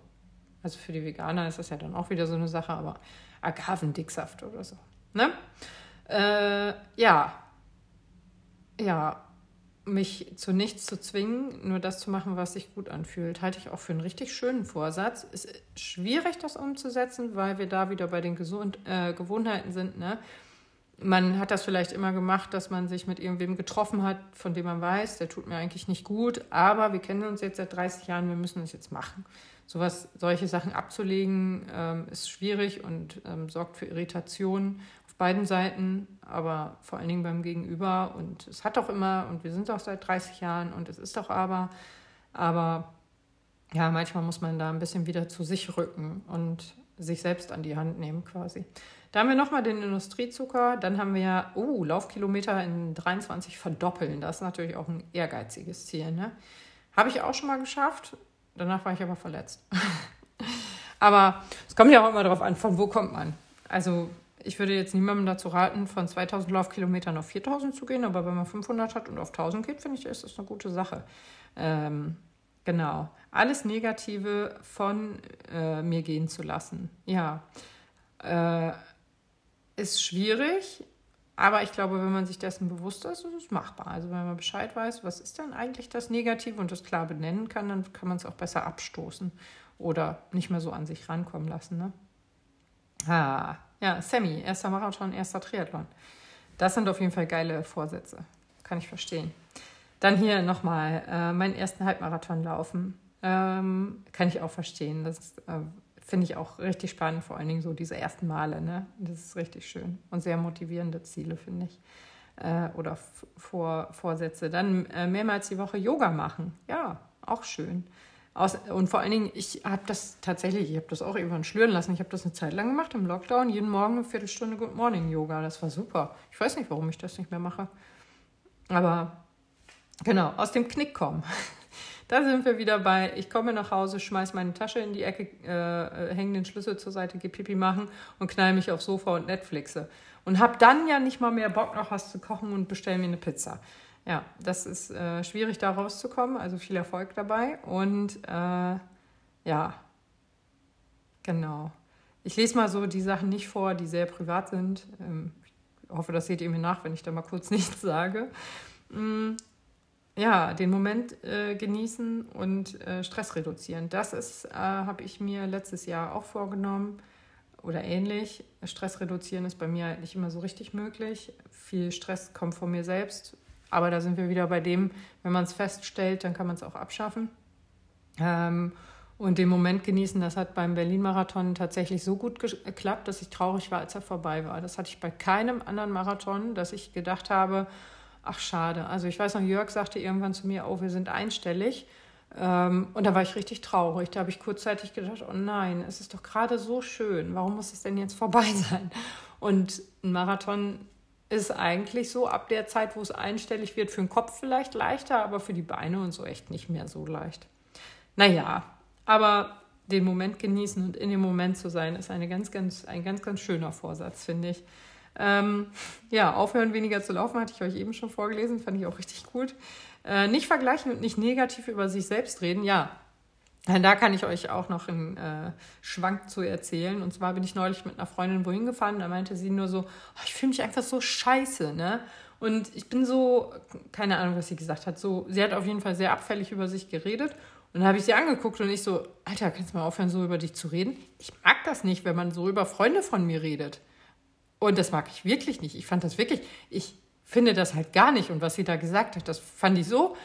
Also für die Veganer ist das ja dann auch wieder so eine Sache, aber Agavendicksaft oder so. Ne? Äh, ja. Ja, mich zu nichts zu zwingen, nur das zu machen, was sich gut anfühlt, halte ich auch für einen richtig schönen Vorsatz. Es ist schwierig, das umzusetzen, weil wir da wieder bei den Gesund äh, Gewohnheiten sind. Ne? Man hat das vielleicht immer gemacht, dass man sich mit irgendwem getroffen hat, von dem man weiß, der tut mir eigentlich nicht gut, aber wir kennen uns jetzt seit 30 Jahren, wir müssen es jetzt machen. Sowas, solche Sachen abzulegen, ähm, ist schwierig und ähm, sorgt für Irritationen beiden Seiten, aber vor allen Dingen beim Gegenüber. Und es hat doch immer, und wir sind auch seit 30 Jahren und es ist doch aber, aber ja, manchmal muss man da ein bisschen wieder zu sich rücken und sich selbst an die Hand nehmen quasi. Da haben wir nochmal den Industriezucker, dann haben wir, oh, Laufkilometer in 23 verdoppeln. Das ist natürlich auch ein ehrgeiziges Ziel. Ne? Habe ich auch schon mal geschafft, danach war ich aber verletzt. aber es kommt ja auch immer darauf an, von wo kommt man. Also ich würde jetzt niemandem dazu raten, von 2000 Laufkilometern auf 4000 zu gehen, aber wenn man 500 hat und auf 1000 geht, finde ich, ist das eine gute Sache. Ähm, genau. Alles Negative von äh, mir gehen zu lassen. Ja. Äh, ist schwierig, aber ich glaube, wenn man sich dessen bewusst ist, ist es machbar. Also wenn man Bescheid weiß, was ist denn eigentlich das Negative und das klar benennen kann, dann kann man es auch besser abstoßen oder nicht mehr so an sich rankommen lassen. Ne? Ah, ja, Sammy, erster Marathon, erster Triathlon. Das sind auf jeden Fall geile Vorsätze. Kann ich verstehen. Dann hier nochmal äh, meinen ersten Halbmarathon laufen. Ähm, kann ich auch verstehen. Das äh, finde ich auch richtig spannend, vor allen Dingen so diese ersten Male. Ne? Das ist richtig schön und sehr motivierende Ziele, finde ich. Äh, oder Vor Vorsätze. Dann äh, mehrmals die Woche Yoga machen. Ja, auch schön. Aus, und vor allen Dingen, ich habe das tatsächlich, ich habe das auch irgendwann schlüren lassen. Ich habe das eine Zeit lang gemacht im Lockdown, jeden Morgen eine Viertelstunde Good Morning Yoga. Das war super. Ich weiß nicht, warum ich das nicht mehr mache. Aber genau, aus dem Knick kommen. Da sind wir wieder bei, ich komme nach Hause, schmeiß meine Tasche in die Ecke, äh, hänge den Schlüssel zur Seite, gehe Pipi machen und knall mich aufs Sofa und Netflixe. Und habe dann ja nicht mal mehr Bock, noch was zu kochen und bestelle mir eine Pizza. Ja, das ist äh, schwierig, da rauszukommen. Also viel Erfolg dabei. Und äh, ja, genau. Ich lese mal so die Sachen nicht vor, die sehr privat sind. Ähm, ich hoffe, das seht ihr mir nach, wenn ich da mal kurz nichts sage. Ja, den Moment äh, genießen und äh, Stress reduzieren. Das ist, äh, habe ich mir letztes Jahr auch vorgenommen oder ähnlich. Stress reduzieren ist bei mir halt nicht immer so richtig möglich. Viel Stress kommt von mir selbst aber da sind wir wieder bei dem, wenn man es feststellt, dann kann man es auch abschaffen. Ähm, und den Moment genießen, das hat beim Berlin-Marathon tatsächlich so gut geklappt, dass ich traurig war, als er vorbei war. Das hatte ich bei keinem anderen Marathon, dass ich gedacht habe, ach schade. Also ich weiß noch, Jörg sagte irgendwann zu mir, oh, wir sind einstellig. Ähm, und da war ich richtig traurig. Da habe ich kurzzeitig gedacht, oh nein, es ist doch gerade so schön. Warum muss es denn jetzt vorbei sein? Und ein Marathon ist eigentlich so ab der Zeit, wo es einstellig wird, für den Kopf vielleicht leichter, aber für die Beine und so echt nicht mehr so leicht. Naja, aber den Moment genießen und in dem Moment zu sein, ist eine ganz, ganz, ein ganz, ganz schöner Vorsatz, finde ich. Ähm, ja, aufhören, weniger zu laufen, hatte ich euch eben schon vorgelesen, fand ich auch richtig gut. Äh, nicht vergleichen und nicht negativ über sich selbst reden. Ja, da kann ich euch auch noch einen äh, Schwank zu erzählen. Und zwar bin ich neulich mit einer Freundin wohin gefahren. Da meinte sie nur so, oh, ich fühle mich einfach so scheiße, ne? Und ich bin so, keine Ahnung, was sie gesagt hat. So, sie hat auf jeden Fall sehr abfällig über sich geredet. Und dann habe ich sie angeguckt und ich so, Alter, kannst du mal aufhören, so über dich zu reden? Ich mag das nicht, wenn man so über Freunde von mir redet. Und das mag ich wirklich nicht. Ich fand das wirklich, ich finde das halt gar nicht. Und was sie da gesagt hat, das fand ich so,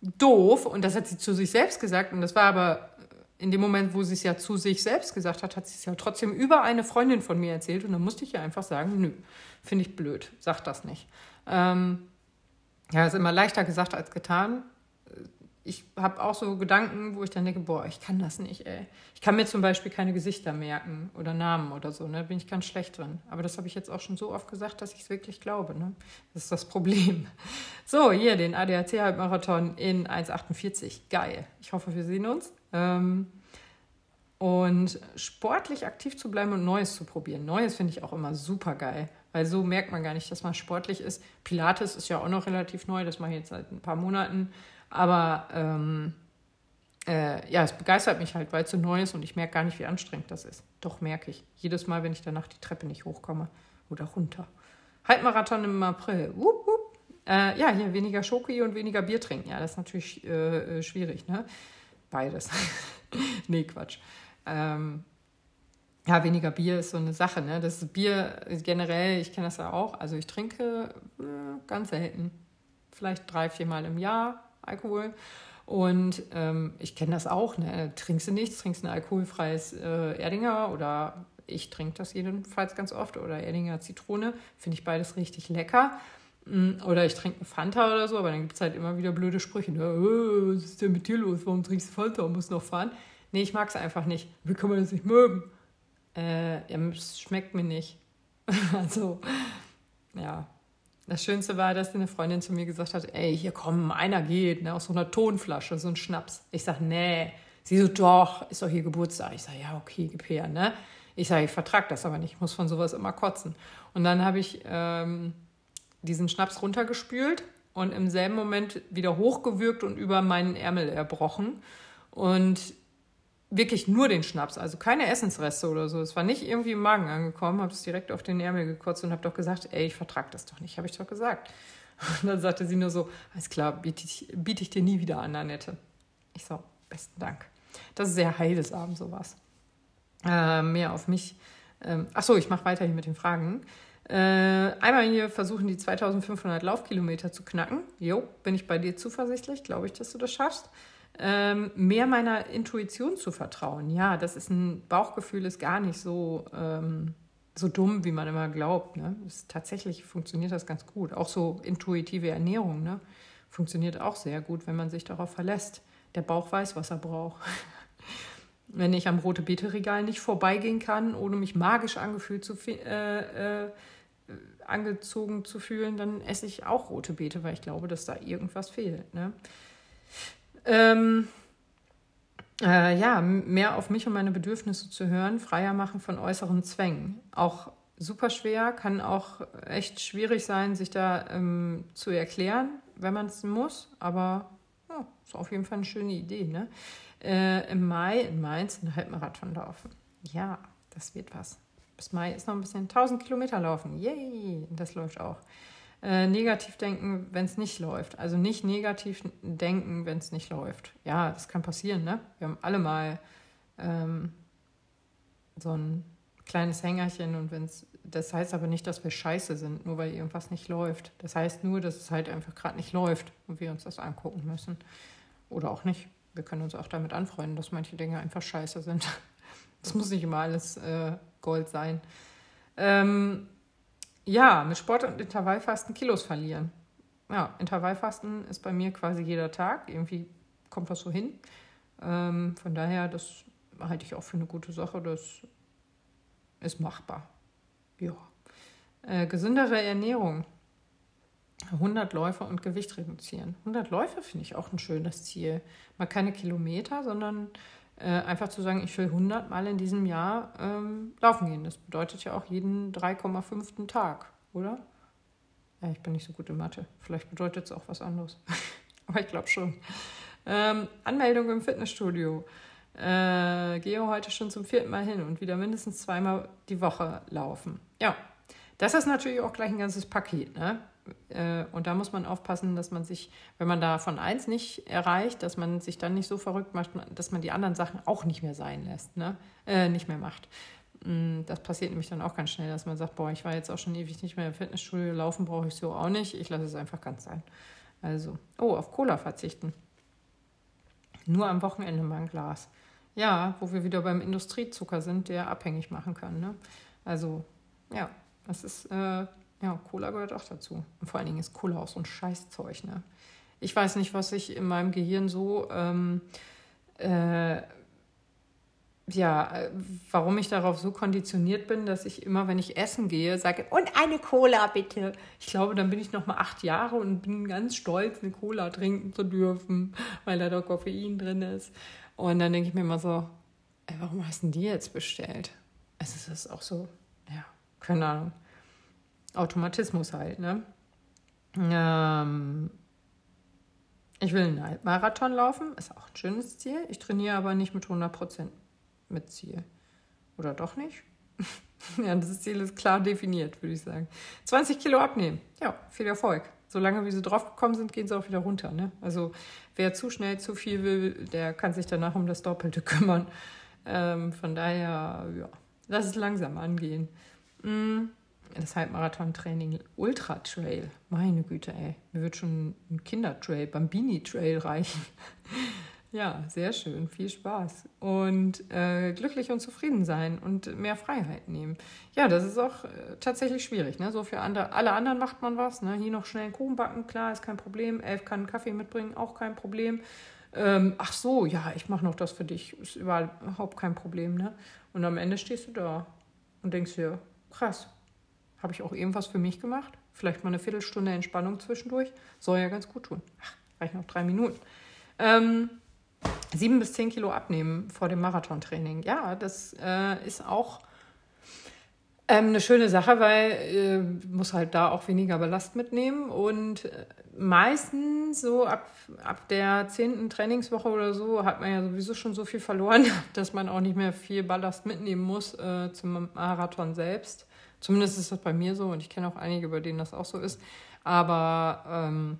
doof und das hat sie zu sich selbst gesagt und das war aber in dem Moment, wo sie es ja zu sich selbst gesagt hat, hat sie es ja trotzdem über eine Freundin von mir erzählt und dann musste ich ja einfach sagen, nö, finde ich blöd, sag das nicht. Ähm, ja, ist immer leichter gesagt als getan ich habe auch so Gedanken, wo ich dann denke, boah, ich kann das nicht, ey. Ich kann mir zum Beispiel keine Gesichter merken oder Namen oder so, ne? Da bin ich ganz schlecht drin. Aber das habe ich jetzt auch schon so oft gesagt, dass ich es wirklich glaube, ne? Das ist das Problem. So, hier den ADAC-Halbmarathon in 1,48. Geil. Ich hoffe, wir sehen uns. Ähm, und sportlich aktiv zu bleiben und Neues zu probieren. Neues finde ich auch immer super geil, weil so merkt man gar nicht, dass man sportlich ist. Pilates ist ja auch noch relativ neu, das mache ich jetzt seit ein paar Monaten. Aber ähm, äh, ja, es begeistert mich halt, weil es so neu ist und ich merke gar nicht, wie anstrengend das ist. Doch merke ich. Jedes Mal, wenn ich danach die Treppe nicht hochkomme oder runter. Halbmarathon im April. Wupp, wupp. Äh, ja, hier weniger Schoki und weniger Bier trinken. Ja, das ist natürlich äh, äh schwierig, ne? Beides. nee, Quatsch. Ähm, ja, weniger Bier ist so eine Sache, ne? Das Bier generell, ich kenne das ja auch. Also ich trinke äh, ganz selten. Vielleicht drei, viermal im Jahr Alkohol. Und ähm, ich kenne das auch, ne? trinkst du nichts, trinkst ein alkoholfreies äh, Erdinger oder ich trinke das jedenfalls ganz oft oder Erdinger Zitrone, finde ich beides richtig lecker. Mm, oder ich trinke eine Fanta oder so, aber dann gibt es halt immer wieder blöde Sprüche. Ne? Oh, was ist denn mit dir los? Warum trinkst du Fanta und musst noch fahren? Nee, ich mag es einfach nicht. Wie kann man das nicht mögen? Äh, es schmeckt mir nicht. also, ja, das Schönste war, dass eine Freundin zu mir gesagt hat, ey, hier komm, einer geht, ne, aus so einer Tonflasche, so ein Schnaps. Ich sag, nee. Sie so, doch, ist doch hier Geburtstag. Ich sag, ja, okay, gib her, ne? Ich sage, ich vertrag das aber nicht, ich muss von sowas immer kotzen. Und dann habe ich ähm, diesen Schnaps runtergespült und im selben Moment wieder hochgewürgt und über meinen Ärmel erbrochen. Und wirklich nur den Schnaps, also keine Essensreste oder so. Es war nicht irgendwie im Magen angekommen, habe es direkt auf den Ärmel gekotzt und habe doch gesagt, ey, ich vertrag das doch nicht, habe ich doch gesagt. Und dann sagte sie nur so, alles klar, biete ich, biete ich dir nie wieder an, Annette. Ich so, besten Dank. Das ist sehr heilsam, sowas. Äh, mehr auf mich. Ähm, ach so, ich mache weiter hier mit den Fragen. Äh, einmal hier versuchen, die 2500 Laufkilometer zu knacken. Jo, bin ich bei dir zuversichtlich, glaube ich, dass du das schaffst ähm, mehr meiner Intuition zu vertrauen. Ja, das ist ein Bauchgefühl, ist gar nicht so, ähm, so dumm, wie man immer glaubt. Ne? Ist, tatsächlich funktioniert das ganz gut. Auch so intuitive Ernährung ne? funktioniert auch sehr gut, wenn man sich darauf verlässt. Der Bauch weiß, was er braucht. Wenn ich am rote Beete-Regal nicht vorbeigehen kann, ohne mich magisch angefühlt zu, äh, äh, angezogen zu fühlen, dann esse ich auch rote Beete, weil ich glaube, dass da irgendwas fehlt. Ne? Ähm, äh, ja, mehr auf mich und meine Bedürfnisse zu hören, freier machen von äußeren Zwängen. Auch super schwer, kann auch echt schwierig sein, sich da ähm, zu erklären, wenn man es muss, aber ja, ist auf jeden Fall eine schöne Idee. Ne? Äh, Im Mai in Mainz einen Halbmarathon laufen. Ja, das wird was. Bis Mai ist noch ein bisschen 1000 Kilometer laufen. Yay, das läuft auch. Äh, negativ denken, wenn es nicht läuft. Also nicht negativ denken, wenn es nicht läuft. Ja, das kann passieren, ne? Wir haben alle mal ähm, so ein kleines Hängerchen und wenn es, das heißt aber nicht, dass wir scheiße sind, nur weil irgendwas nicht läuft. Das heißt nur, dass es halt einfach gerade nicht läuft und wir uns das angucken müssen. Oder auch nicht. Wir können uns auch damit anfreunden, dass manche Dinge einfach scheiße sind. Das muss nicht immer alles äh, Gold sein. Ähm, ja, mit Sport und Intervallfasten Kilos verlieren. Ja, Intervallfasten ist bei mir quasi jeder Tag. Irgendwie kommt das so hin. Ähm, von daher, das halte ich auch für eine gute Sache. Das ist machbar. Ja. Äh, gesündere Ernährung. 100 Läufe und Gewicht reduzieren. 100 Läufe finde ich auch ein schönes Ziel. Mal keine Kilometer, sondern äh, einfach zu sagen, ich will 100 Mal in diesem Jahr ähm, laufen gehen. Das bedeutet ja auch jeden 3,5. Tag, oder? Ja, ich bin nicht so gut in Mathe. Vielleicht bedeutet es auch was anderes. Aber ich glaube schon. Ähm, Anmeldung im Fitnessstudio. Äh, gehe heute schon zum vierten Mal hin und wieder mindestens zweimal die Woche laufen. Ja, das ist natürlich auch gleich ein ganzes Paket. Ne? Äh, und da muss man aufpassen, dass man sich, wenn man da von eins nicht erreicht, dass man sich dann nicht so verrückt macht, dass man die anderen Sachen auch nicht mehr sein lässt, ne? Äh, nicht mehr macht. Mm, das passiert nämlich dann auch ganz schnell, dass man sagt, boah, ich war jetzt auch schon ewig nicht mehr im Fitnessstudio, laufen brauche ich so auch nicht, ich lasse es einfach ganz sein. Also, oh, auf Cola verzichten. Nur am Wochenende mal ein Glas. Ja, wo wir wieder beim Industriezucker sind, der abhängig machen kann. Ne? Also, ja, das ist äh, ja, Cola gehört auch dazu. Und vor allen Dingen ist Cola auch so ein Scheißzeug. Ne? Ich weiß nicht, was ich in meinem Gehirn so, ähm, äh, ja, warum ich darauf so konditioniert bin, dass ich immer, wenn ich essen gehe, sage, und eine Cola bitte. Ich glaube, dann bin ich noch mal acht Jahre und bin ganz stolz, eine Cola trinken zu dürfen, weil da doch Koffein drin ist. Und dann denke ich mir immer so, ey, warum hast du die jetzt bestellt? Es ist auch so, ja, keine Ahnung. Automatismus halt, ne? Ähm, ich will einen Halbmarathon laufen, ist auch ein schönes Ziel. Ich trainiere aber nicht mit 100% mit Ziel. Oder doch nicht? ja, das Ziel ist klar definiert, würde ich sagen. 20 Kilo abnehmen. Ja, viel Erfolg. Solange wie sie draufgekommen sind, gehen sie auch wieder runter. Ne? Also wer zu schnell zu viel will, der kann sich danach um das Doppelte kümmern. Ähm, von daher, ja, lass es langsam angehen. Mm das Halbmarathon-Training Ultra Trail. Meine Güte, ey. Mir wird schon ein Kindertrail, Bambini Trail reichen. ja, sehr schön. Viel Spaß. Und äh, glücklich und zufrieden sein und mehr Freiheit nehmen. Ja, das ist auch äh, tatsächlich schwierig. Ne? So für andere, alle anderen macht man was. Ne? Hier noch schnell einen Kuchen backen, klar, ist kein Problem. Elf kann einen Kaffee mitbringen, auch kein Problem. Ähm, ach so, ja, ich mache noch das für dich. Ist überhaupt kein Problem. Ne? Und am Ende stehst du da und denkst dir, krass, habe ich auch irgendwas für mich gemacht? Vielleicht mal eine Viertelstunde Entspannung zwischendurch. Soll ja ganz gut tun. Ach, reicht noch drei Minuten. Ähm, sieben bis zehn Kilo abnehmen vor dem Marathontraining. Ja, das äh, ist auch ähm, eine schöne Sache, weil äh, muss halt da auch weniger Ballast mitnehmen und äh, meistens so ab, ab der zehnten Trainingswoche oder so hat man ja sowieso schon so viel verloren, dass man auch nicht mehr viel Ballast mitnehmen muss äh, zum Marathon selbst. Zumindest ist das bei mir so und ich kenne auch einige, bei denen das auch so ist. Aber ähm,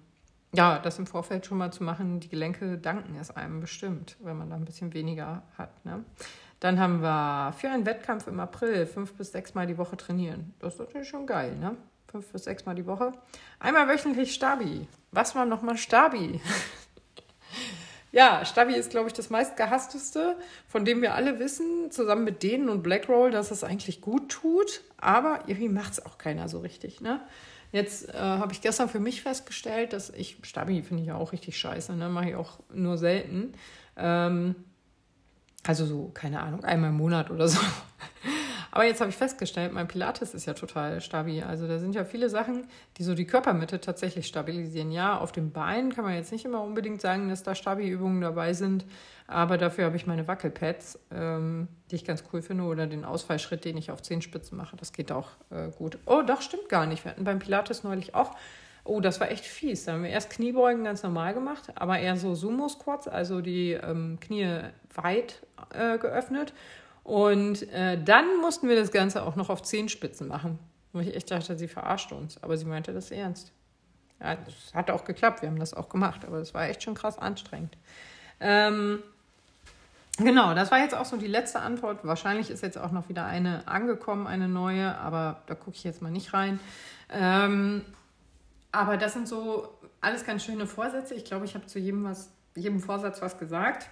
ja, das im Vorfeld schon mal zu machen, die Gelenke danken es einem bestimmt, wenn man da ein bisschen weniger hat. Ne? Dann haben wir für einen Wettkampf im April fünf bis sechs Mal die Woche trainieren. Das ist natürlich schon geil, ne? Fünf bis sechs Mal die Woche. Einmal wöchentlich Stabi. Was war nochmal Stabi? Ja, Stabi ist, glaube ich, das meistgehassteste, von dem wir alle wissen, zusammen mit denen und Blackroll, dass es eigentlich gut tut, aber irgendwie macht es auch keiner so richtig. Ne? Jetzt äh, habe ich gestern für mich festgestellt, dass ich, Stabi finde ich ja auch richtig scheiße, ne? mache ich auch nur selten. Ähm, also so, keine Ahnung, einmal im Monat oder so. Aber jetzt habe ich festgestellt, mein Pilates ist ja total stabil. Also da sind ja viele Sachen, die so die Körpermitte tatsächlich stabilisieren. Ja, auf dem Bein kann man jetzt nicht immer unbedingt sagen, dass da Stabi-Übungen dabei sind. Aber dafür habe ich meine Wackelpads, ähm, die ich ganz cool finde, oder den Ausfallschritt, den ich auf Zehenspitzen mache. Das geht auch äh, gut. Oh, doch, stimmt gar nicht. Wir hatten beim Pilates neulich auch Oh, das war echt fies. Da haben wir erst Kniebeugen ganz normal gemacht, aber eher so Sumo-Squats, also die ähm, Knie weit äh, geöffnet. Und äh, dann mussten wir das Ganze auch noch auf Zehenspitzen machen. Wo ich echt dachte, sie verarscht uns. Aber sie meinte das ernst. Ja, das hat auch geklappt, wir haben das auch gemacht, aber das war echt schon krass anstrengend. Ähm, genau, das war jetzt auch so die letzte Antwort. Wahrscheinlich ist jetzt auch noch wieder eine angekommen, eine neue, aber da gucke ich jetzt mal nicht rein. Ähm, aber das sind so alles ganz schöne Vorsätze. Ich glaube, ich habe zu jedem, was, jedem Vorsatz was gesagt.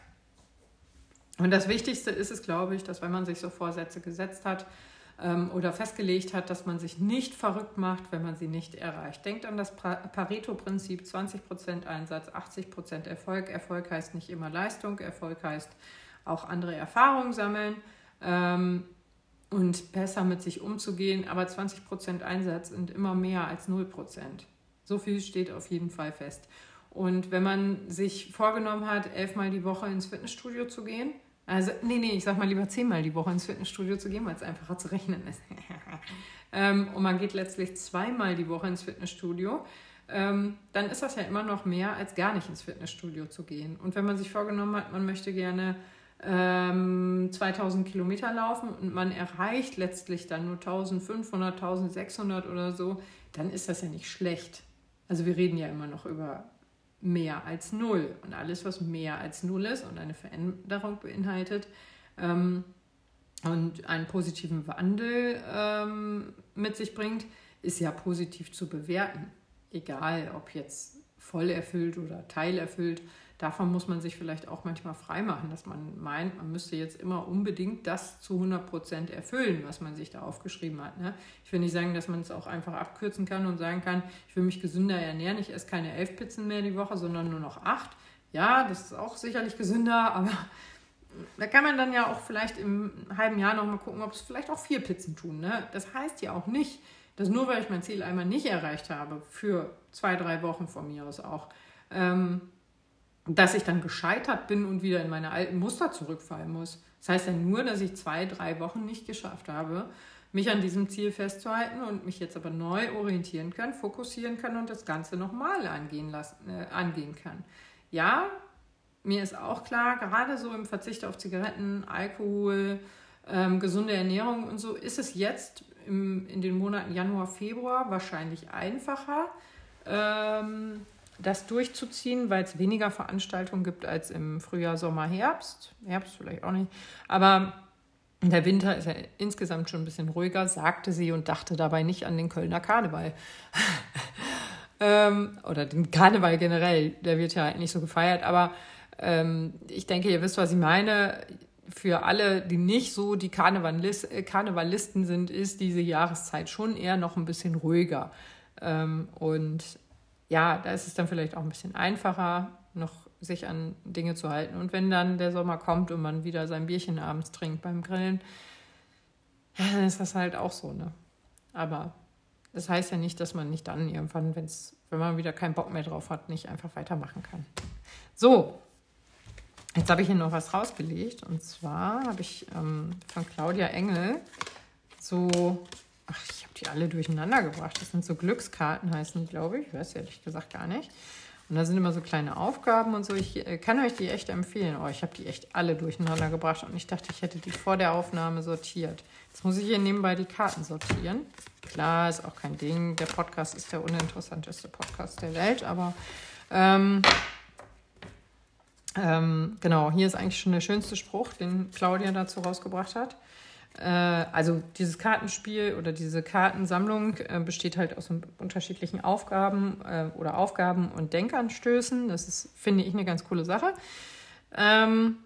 Und das Wichtigste ist es, glaube ich, dass wenn man sich so Vorsätze gesetzt hat ähm, oder festgelegt hat, dass man sich nicht verrückt macht, wenn man sie nicht erreicht. Denkt an das Pareto-Prinzip, 20% Einsatz, 80% Erfolg. Erfolg heißt nicht immer Leistung, Erfolg heißt auch andere Erfahrungen sammeln ähm, und besser mit sich umzugehen. Aber 20% Einsatz sind immer mehr als 0%. So viel steht auf jeden Fall fest. Und wenn man sich vorgenommen hat, elfmal die Woche ins Fitnessstudio zu gehen, also, nee, nee, ich sag mal lieber zehnmal die Woche ins Fitnessstudio zu gehen, weil es einfacher zu rechnen ist. ähm, und man geht letztlich zweimal die Woche ins Fitnessstudio, ähm, dann ist das ja immer noch mehr, als gar nicht ins Fitnessstudio zu gehen. Und wenn man sich vorgenommen hat, man möchte gerne ähm, 2000 Kilometer laufen und man erreicht letztlich dann nur 1500, 1600 oder so, dann ist das ja nicht schlecht. Also wir reden ja immer noch über mehr als null. Und alles, was mehr als null ist und eine Veränderung beinhaltet ähm, und einen positiven Wandel ähm, mit sich bringt, ist ja positiv zu bewerten. Egal, ob jetzt voll erfüllt oder teilerfüllt davon muss man sich vielleicht auch manchmal freimachen, dass man meint, man müsste jetzt immer unbedingt das zu 100 Prozent erfüllen, was man sich da aufgeschrieben hat. Ne? Ich will nicht sagen, dass man es auch einfach abkürzen kann und sagen kann, ich will mich gesünder ernähren, ich esse keine elf Pizzen mehr die Woche, sondern nur noch acht. Ja, das ist auch sicherlich gesünder, aber da kann man dann ja auch vielleicht im halben Jahr nochmal gucken, ob es vielleicht auch vier Pizzen tun. Ne? Das heißt ja auch nicht, dass nur weil ich mein Ziel einmal nicht erreicht habe, für zwei, drei Wochen von mir aus auch, ähm, dass ich dann gescheitert bin und wieder in meine alten Muster zurückfallen muss. Das heißt ja nur, dass ich zwei, drei Wochen nicht geschafft habe, mich an diesem Ziel festzuhalten und mich jetzt aber neu orientieren kann, fokussieren kann und das Ganze nochmal angehen, lassen, äh, angehen kann. Ja, mir ist auch klar, gerade so im Verzicht auf Zigaretten, Alkohol, ähm, gesunde Ernährung und so, ist es jetzt im, in den Monaten Januar, Februar wahrscheinlich einfacher. Ähm, das durchzuziehen, weil es weniger Veranstaltungen gibt als im Frühjahr, Sommer, Herbst. Herbst vielleicht auch nicht. Aber der Winter ist ja insgesamt schon ein bisschen ruhiger, sagte sie und dachte dabei nicht an den Kölner Karneval. ähm, oder den Karneval generell, der wird ja nicht so gefeiert. Aber ähm, ich denke, ihr wisst, was ich meine. Für alle, die nicht so die Karnevalisten sind, ist diese Jahreszeit schon eher noch ein bisschen ruhiger. Ähm, und ja, da ist es dann vielleicht auch ein bisschen einfacher, noch sich an Dinge zu halten. Und wenn dann der Sommer kommt und man wieder sein Bierchen abends trinkt beim Grillen, dann ist das halt auch so, ne? Aber das heißt ja nicht, dass man nicht dann irgendwann, wenn's, wenn man wieder keinen Bock mehr drauf hat, nicht einfach weitermachen kann. So, jetzt habe ich hier noch was rausgelegt. Und zwar habe ich ähm, von Claudia Engel so Ach, ich habe die alle durcheinander gebracht. Das sind so Glückskarten, heißen die, glaube ich. Ich weiß ehrlich gesagt gar nicht. Und da sind immer so kleine Aufgaben und so. Ich äh, kann euch die echt empfehlen. Oh, ich habe die echt alle durcheinander gebracht und ich dachte, ich hätte die vor der Aufnahme sortiert. Jetzt muss ich hier nebenbei die Karten sortieren. Klar, ist auch kein Ding. Der Podcast ist der uninteressanteste Podcast der Welt, aber ähm, ähm, genau, hier ist eigentlich schon der schönste Spruch, den Claudia dazu rausgebracht hat. Äh, also dieses Kartenspiel oder diese Kartensammlung äh, besteht halt aus unterschiedlichen Aufgaben äh, oder Aufgaben und Denkanstößen. Das ist, finde ich, eine ganz coole Sache. Ähm,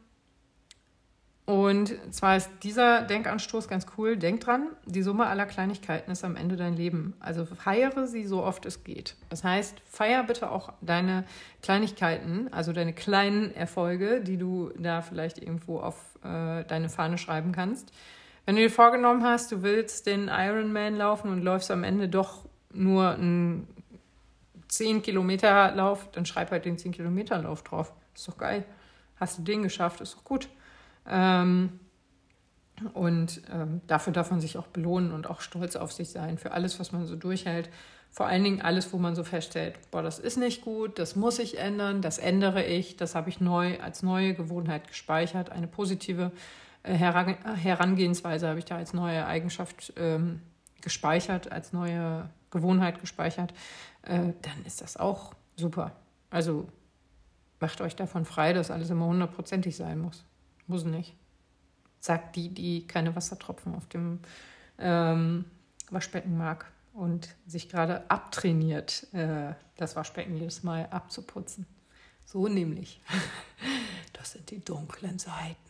Und zwar ist dieser Denkanstoß ganz cool. Denk dran, die Summe aller Kleinigkeiten ist am Ende dein Leben. Also feiere sie so oft es geht. Das heißt, feier bitte auch deine Kleinigkeiten, also deine kleinen Erfolge, die du da vielleicht irgendwo auf deine Fahne schreiben kannst. Wenn du dir vorgenommen hast, du willst den Ironman laufen und läufst am Ende doch nur einen 10 Kilometer Lauf, dann schreib halt den 10 Kilometer Lauf drauf. Ist doch geil. Hast du den geschafft, ist doch gut. Ähm, und ähm, dafür darf man sich auch belohnen und auch stolz auf sich sein für alles, was man so durchhält. Vor allen Dingen alles, wo man so feststellt, boah, das ist nicht gut, das muss ich ändern, das ändere ich, das habe ich neu als neue Gewohnheit gespeichert. Eine positive Herangehensweise habe ich da als neue Eigenschaft ähm, gespeichert, als neue Gewohnheit gespeichert. Äh, dann ist das auch super. Also macht euch davon frei, dass alles immer hundertprozentig sein muss. Muss nicht. Sagt die, die keine Wassertropfen auf dem ähm, Waschbecken mag und sich gerade abtrainiert, äh, das Waschbecken jedes Mal abzuputzen. So nämlich. Das sind die dunklen Seiten.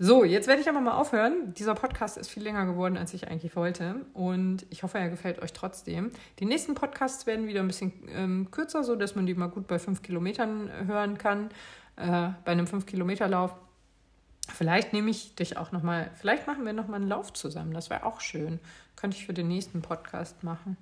So, jetzt werde ich aber mal aufhören. Dieser Podcast ist viel länger geworden, als ich eigentlich wollte. Und ich hoffe, er gefällt euch trotzdem. Die nächsten Podcasts werden wieder ein bisschen ähm, kürzer, so dass man die mal gut bei fünf Kilometern hören kann. Äh, bei einem fünf Kilometer Lauf Vielleicht nehme ich dich auch nochmal, vielleicht machen wir nochmal einen Lauf zusammen. Das wäre auch schön. Könnte ich für den nächsten Podcast machen.